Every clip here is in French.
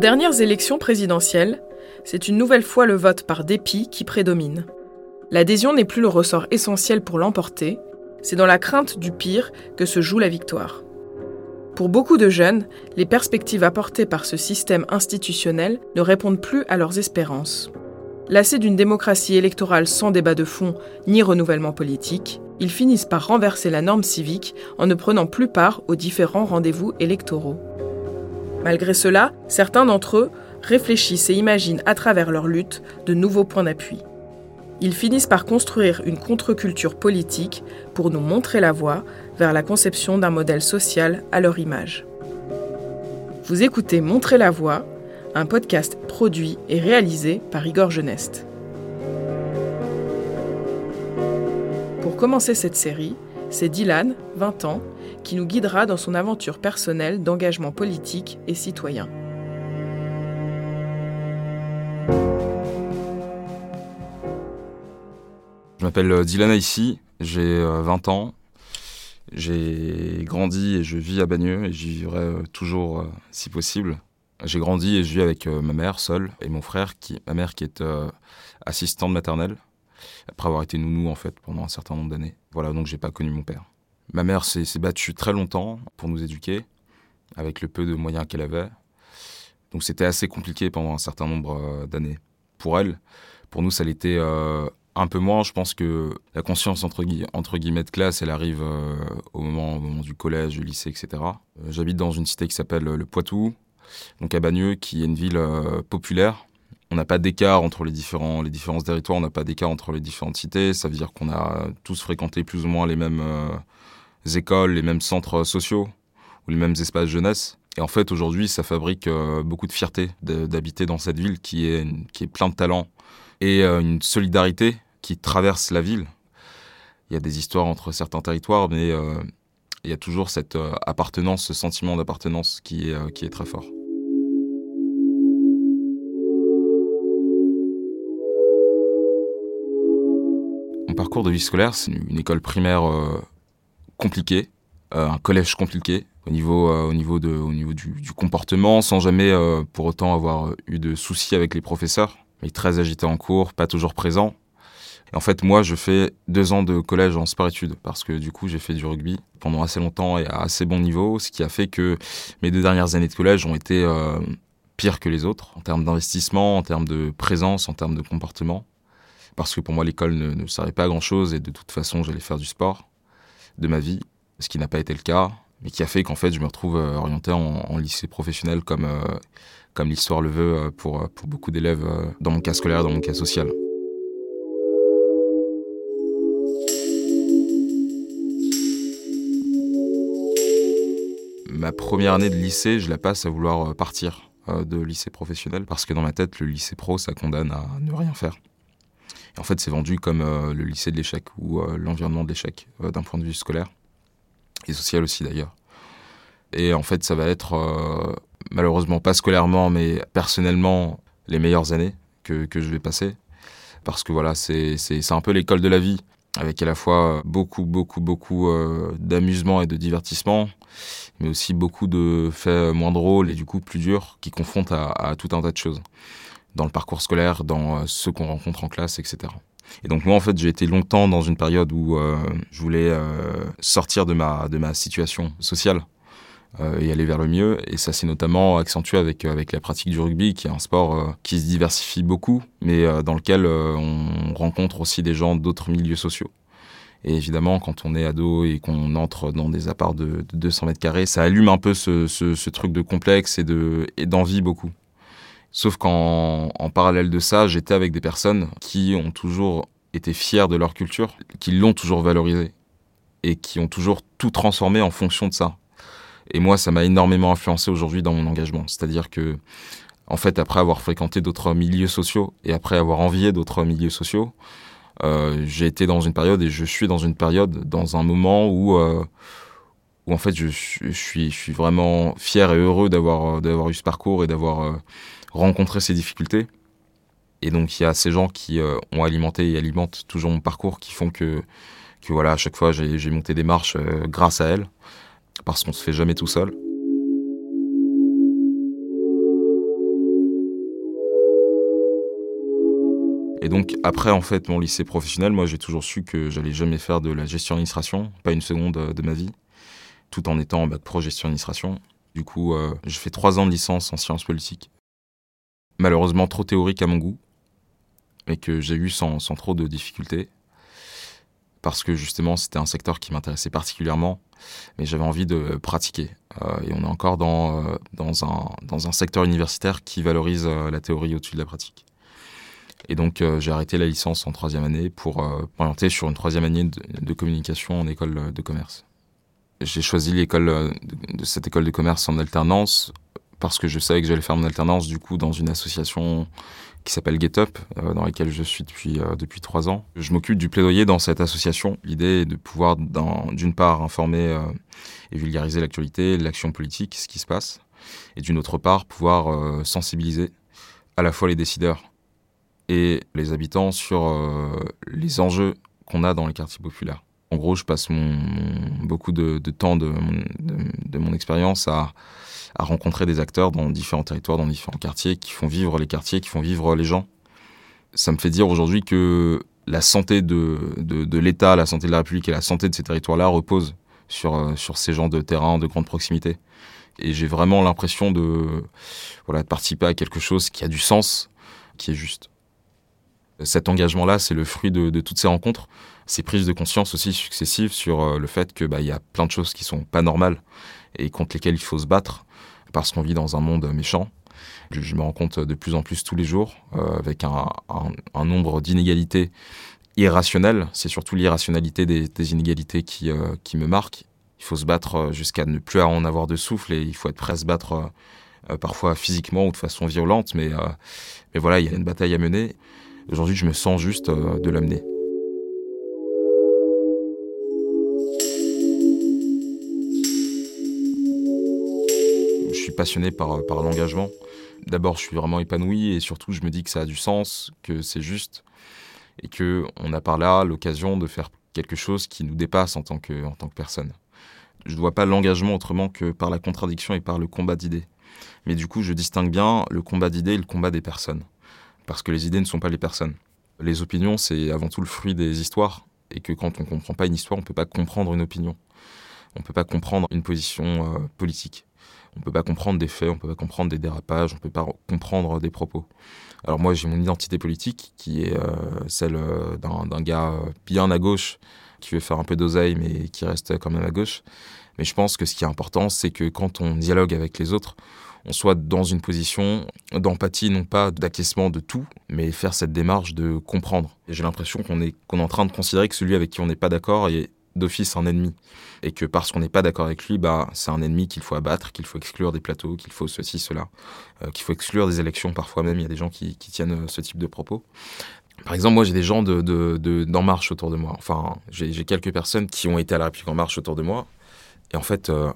dernières élections présidentielles, c'est une nouvelle fois le vote par dépit qui prédomine. L'adhésion n'est plus le ressort essentiel pour l'emporter, c'est dans la crainte du pire que se joue la victoire. Pour beaucoup de jeunes, les perspectives apportées par ce système institutionnel ne répondent plus à leurs espérances. Lassés d'une démocratie électorale sans débat de fond ni renouvellement politique, ils finissent par renverser la norme civique en ne prenant plus part aux différents rendez-vous électoraux. Malgré cela, certains d'entre eux réfléchissent et imaginent à travers leur lutte de nouveaux points d'appui. Ils finissent par construire une contre-culture politique pour nous montrer la voie vers la conception d'un modèle social à leur image. Vous écoutez Montrer la voie, un podcast produit et réalisé par Igor Geneste. Pour commencer cette série, c'est Dylan, 20 ans, qui nous guidera dans son aventure personnelle d'engagement politique et citoyen. Je m'appelle euh, Dylan Aïssi, j'ai 20 euh, ans. J'ai grandi et je vis à Bagneux et j'y vivrai euh, toujours si possible. J'ai grandi et je vis avec ma mère seule et mon frère, ma mère qui est assistante maternelle, après avoir été nounou en fait pendant un certain nombre d'années. Voilà, donc j'ai pas connu mon père. Ma mère s'est battue très longtemps pour nous éduquer, avec le peu de moyens qu'elle avait. Donc c'était assez compliqué pendant un certain nombre d'années. Pour elle, pour nous, ça l'était un peu moins. Je pense que la conscience entre, guillemets de classe, elle arrive euh, au, moment, du collège, du lycée, etc. Euh, j'habite dans une cité qui s'appelle le Poitou, donc à Bagneux, qui est une ville euh, populaire. On n'a pas d'écart entre les différents, les différents territoires, on n'a pas d'écart entre les différentes cités. Ça veut dire qu'on a tous fréquenté plus ou moins les mêmes écoles, les mêmes centres sociaux ou les mêmes espaces jeunesse. Et en fait, aujourd'hui, ça fabrique beaucoup de fierté d'habiter dans cette ville qui est, qui est plein de talents et une solidarité qui traverse la ville. Il y a des histoires entre certains territoires, mais euh, il y a toujours cette euh, appartenance, ce sentiment d'appartenance qui est, euh, qui est très fort. Mon parcours de vie scolaire, c'est une école primaire compliquée, un collège compliqué au niveau, au niveau, de, au niveau du, comportement, sans jamais pour autant avoir eu de soucis avec les professeurs, mais très agité en cours, pas toujours présent. En fait, moi, je fais deux ans de collège en sport-études parce que du coup, j'ai fait du rugby pendant assez longtemps et à assez bon niveau, ce qui a fait que mes deux dernières années de collège ont été euh, pires que les autres en termes d'investissement, en termes de présence, en termes de comportement. Parce que pour moi, l'école ne, servait pas à grand-chose et de toute façon, j'allais faire du sport de ma vie, ce qui n'a pas été le cas, mais qui a fait qu'en fait, je me retrouve euh, orienté en, lycée professionnel comme, euh, comme l'histoire le veut pour, pour beaucoup d'élèves dans mon cas scolaire, dans mon cas social. ma première année de lycée, je la passe à vouloir euh, partir euh, de lycée professionnel parce que dans ma tête, le lycée pro, ça condamne à ne rien faire. En fait, c'est vendu comme euh, le lycée de l'échec ou l'environnement de l'échec d'un point de vue scolaire et social aussi d'ailleurs. Et en fait, ça va être malheureusement pas scolairement, mais personnellement les meilleures années que, que je vais passer parce que voilà, c'est un peu l'école de la vie avec à la fois beaucoup, beaucoup, beaucoup d'amusement et de divertissement, mais aussi beaucoup de faits moins drôles et du coup plus durs qui confrontent à, tout un tas de choses dans le parcours scolaire, dans euh, ceux qu'on rencontre en classe, etc. Et donc moi en fait j'ai été longtemps dans une période où euh, je voulais euh, sortir de ma, de ma situation sociale et aller vers le mieux. Et ça s'est notamment accentué avec, avec la pratique du rugby, qui est un sport qui se diversifie beaucoup, mais dans lequel on rencontre aussi des gens d'autres milieux sociaux. Et évidemment, quand on est ado et qu'on entre dans des apparts de, 200 mètres carrés, ça allume un peu ce, ce, truc de complexe et de et d'envie beaucoup. Sauf qu'en en parallèle de ça, j'étais avec des personnes qui ont toujours été fiers de leur culture, qui l'ont toujours valorisée et qui ont toujours tout transformé en fonction de ça. Et moi, ça m'a énormément influencé aujourd'hui dans mon engagement. C'est-à-dire que, en fait, après avoir fréquenté d'autres milieux sociaux et après avoir envié d'autres milieux sociaux, euh, j'ai été dans une période et je suis dans une période, dans un moment où, euh, où en fait je, suis, je suis vraiment fier et heureux d'avoir, euh, eu ce parcours et d'avoir rencontrer ces difficultés. Et donc il y a ces gens qui euh, ont alimenté et alimentent toujours mon parcours, qui font que, que voilà, à chaque fois j'ai monté des marches euh, grâce à elles, parce qu'on se fait jamais tout seul. Et donc après en fait mon lycée professionnel, moi j'ai toujours su que j'allais jamais faire de la gestion d'administration, pas une seconde euh, de ma vie, tout en étant en bac pro gestion d'administration. Du coup, euh, j'ai fait trois ans de licence en sciences politiques Malheureusement trop théorique à mon goût, mais que j'ai eu sans, trop de difficultés parce que justement c'était un secteur qui m'intéressait particulièrement, mais j'avais envie de pratiquer. Euh, et on est encore dans, euh, dans, un, secteur universitaire qui valorise euh, la théorie au-dessus de la pratique. Et donc j'ai arrêté la licence en troisième année pour m'orienter sur une troisième année de, communication en école de commerce. J'ai choisi l'école de cette école de commerce en alternance parce que je savais que j'allais faire mon alternance du coup dans une association qui s'appelle GetUp, euh, dans laquelle je suis depuis euh, trois ans. Je m'occupe du plaidoyer dans cette association. L'idée est de pouvoir, d'une part, informer euh, et vulgariser l'actualité, l'action politique, ce qui se passe, et d'une autre part, pouvoir sensibiliser à la fois les décideurs et les habitants sur les enjeux qu'on a dans les quartiers populaires. En gros, je passe beaucoup de, temps de, mon expérience à rencontrer des acteurs dans différents territoires, dans différents quartiers, qui font vivre les quartiers, qui font vivre les gens. Ça me fait dire aujourd'hui que la santé de, l'État, la santé de la République et la santé de ces territoires-là reposent sur, euh, sur ces gens de terrain de grande proximité. Et j'ai vraiment l'impression de, participer à quelque chose qui a du sens, qui est juste. Cet engagement-là, c'est le fruit de, toutes ces rencontres, ces prises de conscience aussi successives sur euh, le fait que bah, y a plein de choses qui sont pas normales et contre lesquelles il faut se battre parce qu'on vit dans un monde méchant. Je, me rends compte de plus en plus tous les jours, euh, avec un, nombre d'inégalités irrationnelles. C'est surtout l'irrationalité des, inégalités qui, euh, qui me marque. Il faut se battre jusqu'à ne plus en avoir de souffle et il faut être prêt à se battre parfois physiquement ou de façon violente. Mais voilà, il y a une bataille à mener. Aujourd'hui, je me sens juste de l'amener. Passionné par, par l'engagement. D'abord, je suis vraiment épanoui et surtout, je me dis que ça a du sens, que c'est juste et que on a par là l'occasion de faire quelque chose qui nous dépasse en tant que, en tant que personne. Je ne vois pas l'engagement autrement que par la contradiction et par le combat d'idées. Mais du coup, je distingue bien le combat d'idées et le combat des personnes. Parce que les idées ne sont pas les personnes. Les opinions, c'est avant tout le fruit des histoires. Et que quand on ne comprend pas une histoire, on ne peut pas comprendre une opinion. On ne peut pas comprendre une position euh, politique on peut pas comprendre des faits, on peut pas comprendre des dérapages, on peut pas comprendre des propos. Alors moi j'ai mon identité politique qui est euh, celle euh, d'un gars euh, bien à gauche qui veut faire un peu d'oseille mais qui reste quand même à gauche. Mais je pense que ce qui est important c'est que quand on dialogue avec les autres, on soit dans une position d'empathie, non pas d'acquiescement de tout, mais faire cette démarche de comprendre. J'ai l'impression qu'on est, qu'on est en train de considérer que celui avec qui on n'est pas d'accord est d'office un ennemi. Et que parce qu'on n'est pas d'accord avec lui, bah, c'est un ennemi qu'il faut abattre, qu'il faut exclure des plateaux, qu'il faut ceci, cela, euh, qu'il faut exclure des élections parfois même. Il y a des gens qui, tiennent euh, ce type de propos. Par exemple, moi, j'ai des gens de, d'En Marche autour de moi. Enfin, j'ai, quelques personnes qui ont été à la République En Marche autour de moi. Et en fait, euh,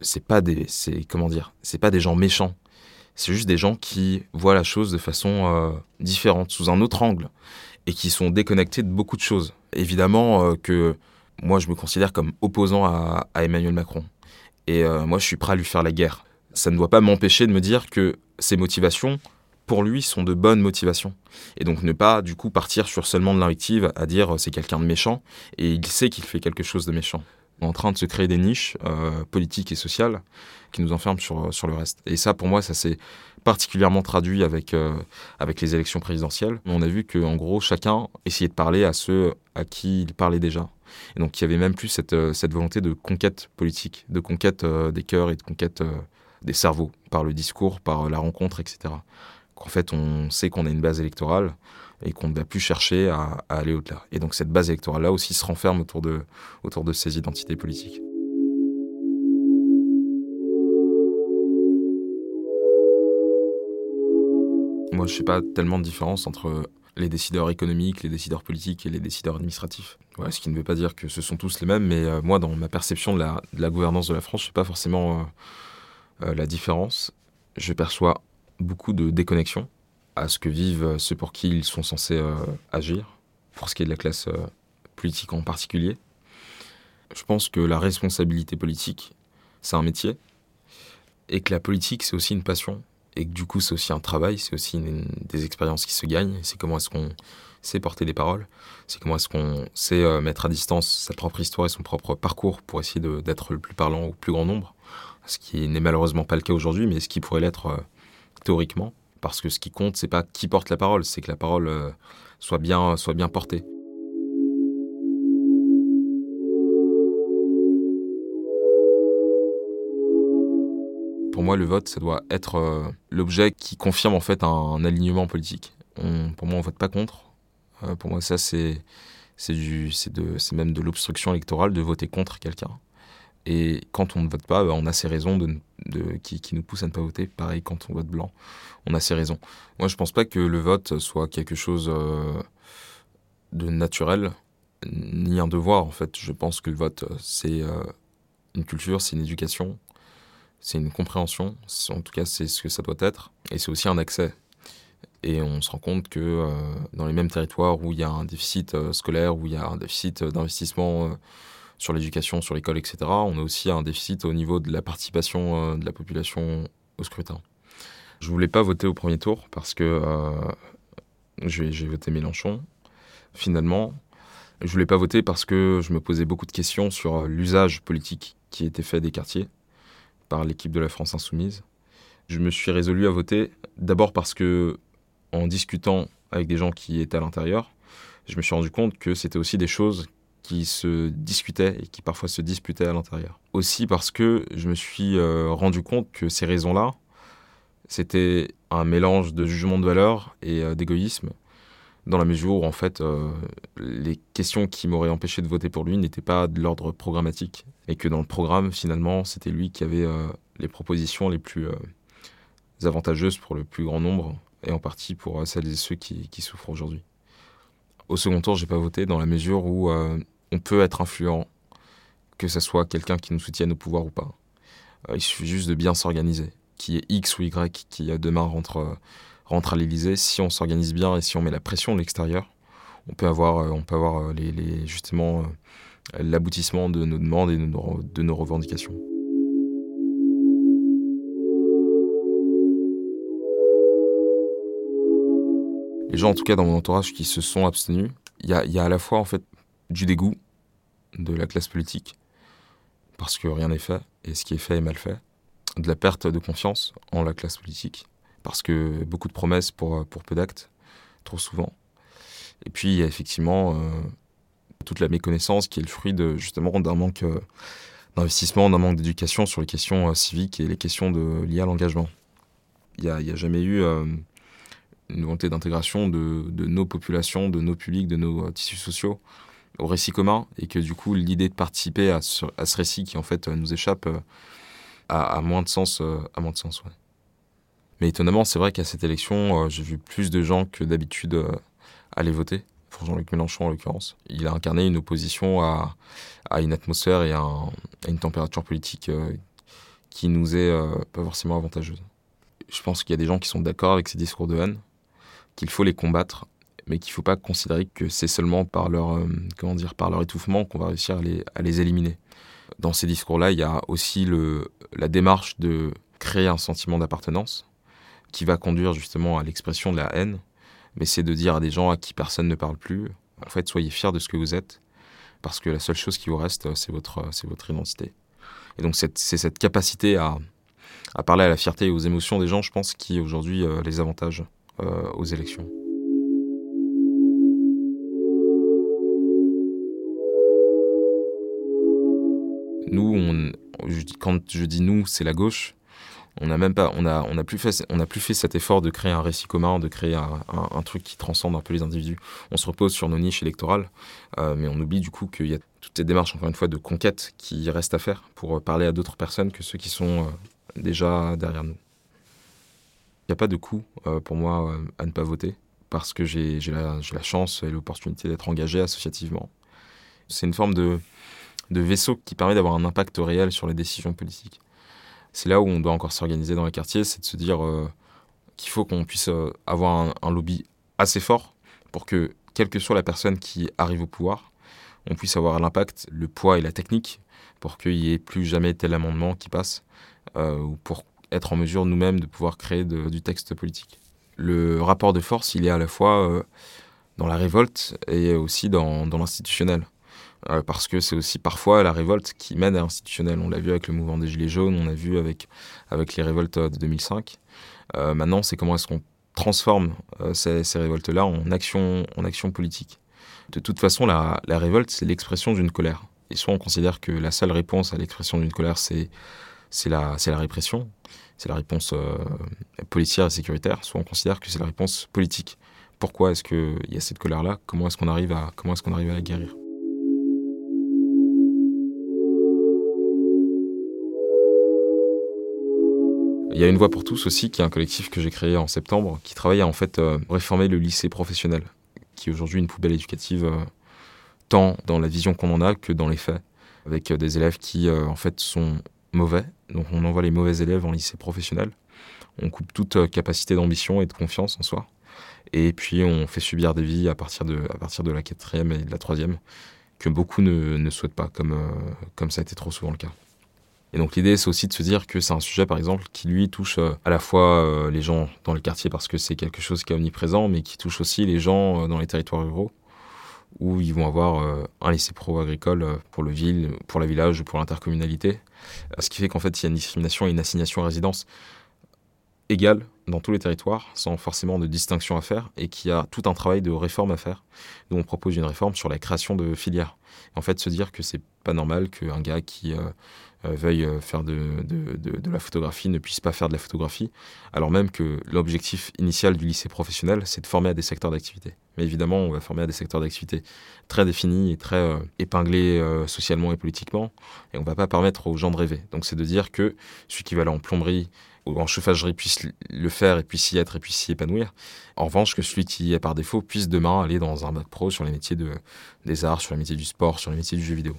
c'est pas des, c'est comment dire, c'est pas des gens méchants. C'est juste des gens qui voient la chose de façon différente, sous un autre angle, et qui sont déconnectés de beaucoup de choses. Évidemment que moi, je me considère comme opposant à, Emmanuel Macron. Et euh, moi, je suis prêt à lui faire la guerre. Ça ne doit pas m'empêcher de me dire que ses motivations, pour lui, sont de bonnes motivations. Et donc ne pas, du coup, partir sur seulement de l'invective à dire euh, c'est quelqu'un de méchant, et il sait qu'il fait quelque chose de méchant. On est en train de se créer des niches euh, politiques et sociales qui nous enferment sur, sur le reste. Et ça, pour moi, ça s'est particulièrement traduit avec, avec les élections présidentielles. On a vu qu'en gros, chacun essayait de parler à ceux à qui il parlait déjà. Et donc il y avait même plus cette, euh, volonté de conquête politique, de conquête euh, des cœurs et de conquête euh, des cerveaux par le discours, par la rencontre, etc. Qu'en fait, on sait qu'on a une base électorale et qu'on ne va plus chercher à, aller au-delà. Et donc cette base électorale-là aussi se renferme autour de, autour de ces identités politiques. Moi, je ne sais pas tellement de différence entre les décideurs économiques, les décideurs politiques et les décideurs administratifs. ce qui ne veut pas dire que ce sont tous les mêmes, mais euh, moi, dans ma perception de la, gouvernance de la France, je ne sais pas forcément euh, euh, la différence. Je perçois beaucoup de déconnexion à ce que vivent ceux pour qui ils sont censés agir, pour ce qui est de la classe politique en particulier. Je pense que la responsabilité politique, c'est un métier, et que la politique, c'est aussi une passion, et que du coup c'est aussi un travail, c'est aussi des expériences qui se gagnent, c'est comment est-ce qu'on sait porter des paroles, c'est comment est-ce qu'on sait euh, mettre à distance sa propre histoire et son propre parcours pour essayer d'être le plus parlant au plus grand nombre, ce qui n'est malheureusement pas le cas aujourd'hui, mais ce qui pourrait l'être euh, théoriquement, parce que ce qui compte, c'est pas qui porte la parole, c'est que la parole euh, soit, bien, soit bien portée. Pour moi, le vote, ça doit être l'objet qui confirme en fait un, alignement politique. pour moi, on vote pas contre, euh, pour moi, ça, c'est même de l'obstruction électorale de voter contre quelqu'un. Et quand on ne vote pas, bah, on a ses raisons qui, nous poussent à ne pas voter. Pareil, quand on vote blanc, on a ses raisons. Moi, je pense pas que le vote soit quelque chose euh, de naturel, ni un devoir, en fait. Je pense que le vote, c'est euh, une culture, c'est une éducation, c'est une compréhension. En tout cas, c'est ce que ça doit être. Et c'est aussi un accès. Et on se rend compte que euh, dans les mêmes territoires où il y a un déficit euh, scolaire, où il y a un déficit euh, d'investissement sur l'éducation, sur l'école, etc., on a aussi un déficit au niveau de la participation de la population au scrutin. Je voulais pas voter au premier tour parce que j'ai voté Mélenchon. Finalement, je voulais pas voter parce que je me posais beaucoup de questions sur l'usage politique qui était fait des quartiers par l'équipe de la France Insoumise. Je me suis résolu à voter d'abord parce que en discutant avec des gens qui étaient à l'intérieur, je me suis rendu compte que c'était aussi des choses qui se discutaient et qui parfois se disputaient à l'intérieur. Aussi parce que je me suis euh, rendu compte que ces raisons-là, c'était un mélange de jugement de valeur et euh, d'égoïsme, dans la mesure où en fait euh, les questions qui m'auraient empêché de voter pour lui n'étaient pas de l'ordre programmatique, et que dans le programme finalement c'était lui qui avait les propositions les plus avantageuses pour le plus grand nombre et en partie pour euh, celles et ceux qui, souffrent aujourd'hui. Au second tour, j'ai pas voté dans la mesure où euh, on peut être influent, que ce soit quelqu'un qui nous soutienne au pouvoir ou pas. Euh, il suffit juste de bien s'organiser. Qui est X ou Y qui demain rentre, rentre à l'Élysée, si on s'organise bien et si on met la pression de l'extérieur, on peut avoir, on peut avoir les, justement l'aboutissement de nos demandes et de nos revendications. les gens en tout cas dans mon entourage qui se sont abstenus, il y a, à la fois en fait du dégoût de la classe politique, parce que rien n'est fait, et ce qui est fait est mal fait, de la perte de confiance en la classe politique, parce que beaucoup de promesses pour, pour peu d'actes, trop souvent. Et puis il y a effectivement euh, toute la méconnaissance qui est le fruit de justement d'un manque euh, d'investissement, d'un manque d'éducation sur les questions euh, civiques et les questions de, liées à l'engagement. Il n'y a, jamais eu une volonté d'intégration de, nos populations, de nos publics, de nos euh, tissus sociaux au récit commun, et que du coup l'idée de participer à ce, récit qui en fait nous échappe euh, a, moins de sens. à moins de sens euh, Mais étonnamment, c'est vrai qu'à cette élection, j'ai vu plus de gens que d'habitude aller voter, pour Jean-Luc Mélenchon en l'occurrence. Il a incarné une opposition à, une atmosphère et à, une température politique qui nous est pas forcément avantageuse. Je pense qu'il y a des gens qui sont d'accord avec ces discours de haine, qu'il faut les combattre, mais qu'il ne faut pas considérer que c'est seulement par leur, euh, comment dire, par leur étouffement qu'on va réussir à les, éliminer. Dans ces discours-là, il y a aussi la démarche de créer un sentiment d'appartenance qui va conduire justement à l'expression de la haine, mais c'est de dire à des gens à qui personne ne parle plus, en fait, soyez fiers de ce que vous êtes, parce que la seule chose qui vous reste, c'est votre, c'est votre identité. Et donc c'est cette capacité à, à parler à la fierté et aux émotions des gens, je pense, qui aujourd'hui euh, les avantage. Euh, aux élections. Nous, quand je dis nous, c'est la gauche. On n'a même pas, on a, on plus fait, on plus fait cet effort de créer un récit commun, de créer un, truc qui transcende un peu les individus. On se repose sur nos niches électorales, euh, mais on oublie du coup qu'il y a toutes ces démarches, encore une fois, de conquête qui restent à faire pour parler à d'autres personnes que ceux qui sont euh, déjà derrière nous. Il n'y a pas de coût euh, pour moi euh, à ne pas voter parce que j'ai la, la, chance et l'opportunité d'être engagé associativement. C'est une forme de, de vaisseau qui permet d'avoir un impact réel sur les décisions politiques. C'est là où on doit encore s'organiser dans les quartiers, c'est de se dire euh, qu'il faut qu'on puisse avoir un, lobby assez fort pour que, quelle que soit la personne qui arrive au pouvoir, on puisse avoir l'impact, le poids et la technique pour qu'il n'y ait plus jamais tel amendement qui passe, ou pour être en mesure nous-mêmes de pouvoir créer du texte politique. Le rapport de force, il est à la fois dans la révolte et aussi dans, dans l'institutionnel. Euh, parce que c'est aussi parfois la révolte qui mène à l'institutionnel. On l'a vu avec le mouvement des Gilets jaunes, on a vu avec, les révoltes de 2005. Euh, maintenant, c'est comment est-ce qu'on transforme euh, ces, révoltes-là en action, politique. De toute façon, la, la révolte, c'est l'expression d'une colère. Et soit on considère que la seule réponse à l'expression d'une colère, c'est la, la répression, c'est la réponse policière et sécuritaire, soit on considère que c'est la réponse politique. Pourquoi est-ce qu'il y a cette colère-là? Comment est-ce qu'on arrive, arrive à la guérir? Il y a une voix pour tous aussi, qui est un collectif que j'ai créé en septembre, qui travaille à en fait euh, réformer le lycée professionnel, qui est aujourd'hui une poubelle éducative euh, tant dans la vision qu'on en a que dans les faits, avec euh, des élèves qui en fait sont mauvais. Donc on envoie les mauvais élèves en lycée professionnel. On coupe toute capacité d'ambition et de confiance en soi. Et puis on fait subir des vies à partir de, à partir de la quatrième et de la troisième que beaucoup ne, ne souhaitent pas, comme, comme ça a été trop souvent le cas. Et donc l'idée, c'est aussi de se dire que c'est un sujet, par exemple, qui lui touche euh, à la fois euh, les gens dans le quartier parce que c'est quelque chose qui est omniprésent, mais qui touche aussi les gens euh, dans les territoires ruraux où ils vont avoir un lycée pro agricole pour le ville, pour la village ou pour l'intercommunalité. Ce qui fait qu'en fait, il y a une discrimination et une assignation à résidence égale dans tous les territoires, sans forcément de distinction à faire, et qui a tout un travail de réforme à faire. Nous, on propose une réforme sur la création de filières. En fait, se dire que c'est pas normal qu'un gars qui euh, veuille euh, faire de, la photographie ne puisse pas faire de la photographie, alors même que l'objectif initial du lycée professionnel, c'est de former à des secteurs d'activité. Mais évidemment, on va former à des secteurs d'activité très définis et très euh, épinglés socialement et politiquement, et on va pas permettre aux gens de rêver. Donc c'est de dire que celui qui va aller en plomberie en chauffagerie puisse le faire et puisse y être et puisse s'y épanouir. En revanche, que celui qui est par défaut puisse demain aller dans un bac pro sur les métiers de, des arts, sur les métiers du sport, sur les métiers du jeu vidéo.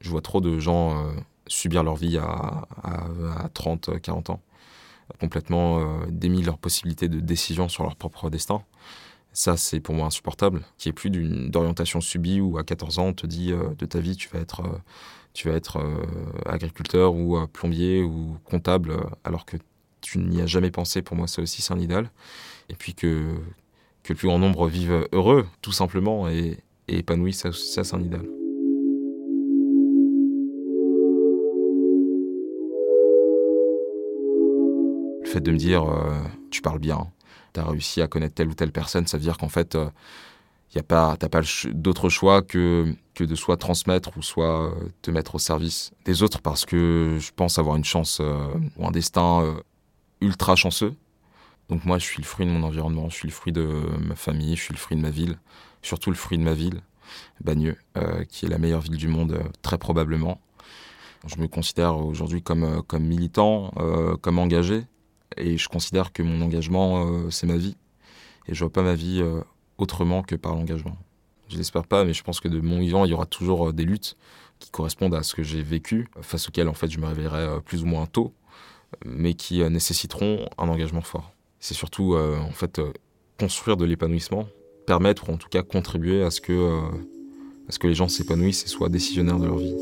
Je vois trop de gens euh, subir leur vie à, 30, 40 ans, complètement euh, démis leur possibilité de décision sur leur propre destin. Ça, c'est pour moi insupportable. N'y ait plus d'orientation subie où à 14 ans, on te dit euh, de ta vie, tu vas être, tu vas être agriculteur ou plombier ou comptable, alors que tu n'y as jamais pensé. Pour moi, ça aussi, c'est un idéal. Et puis que, le plus grand nombre vive heureux, tout simplement, et, et épanoui, ça, ça c'est un idéal. fait de me dire euh, tu parles bien, tu as réussi à connaître telle ou telle personne, ça veut dire qu'en fait, euh, y a pas, t'as pas d'autre choix que, que de soit transmettre ou soit euh, te mettre au service des autres parce que je pense avoir une chance ou un destin ultra chanceux. Donc moi, je suis le fruit de mon environnement, je suis le fruit de ma famille, je suis le fruit de ma ville, surtout le fruit de ma ville, Bagneux, qui est la meilleure ville du monde, très probablement. Je me considère aujourd'hui comme, comme militant, comme engagé, et je considère que mon engagement, euh, c'est ma vie. Et je vois pas ma vie euh, autrement que par l'engagement. Je l'espère pas, mais je pense que de mon vivant, il y aura toujours euh, des luttes qui correspondent à ce que j'ai vécu, face auxquelles en fait je me réveillerai plus ou moins tôt, mais qui nécessiteront un engagement fort. C'est surtout en fait construire de l'épanouissement, permettre ou en tout cas contribuer à ce que les gens s'épanouissent et soient décisionnaires de leur vie.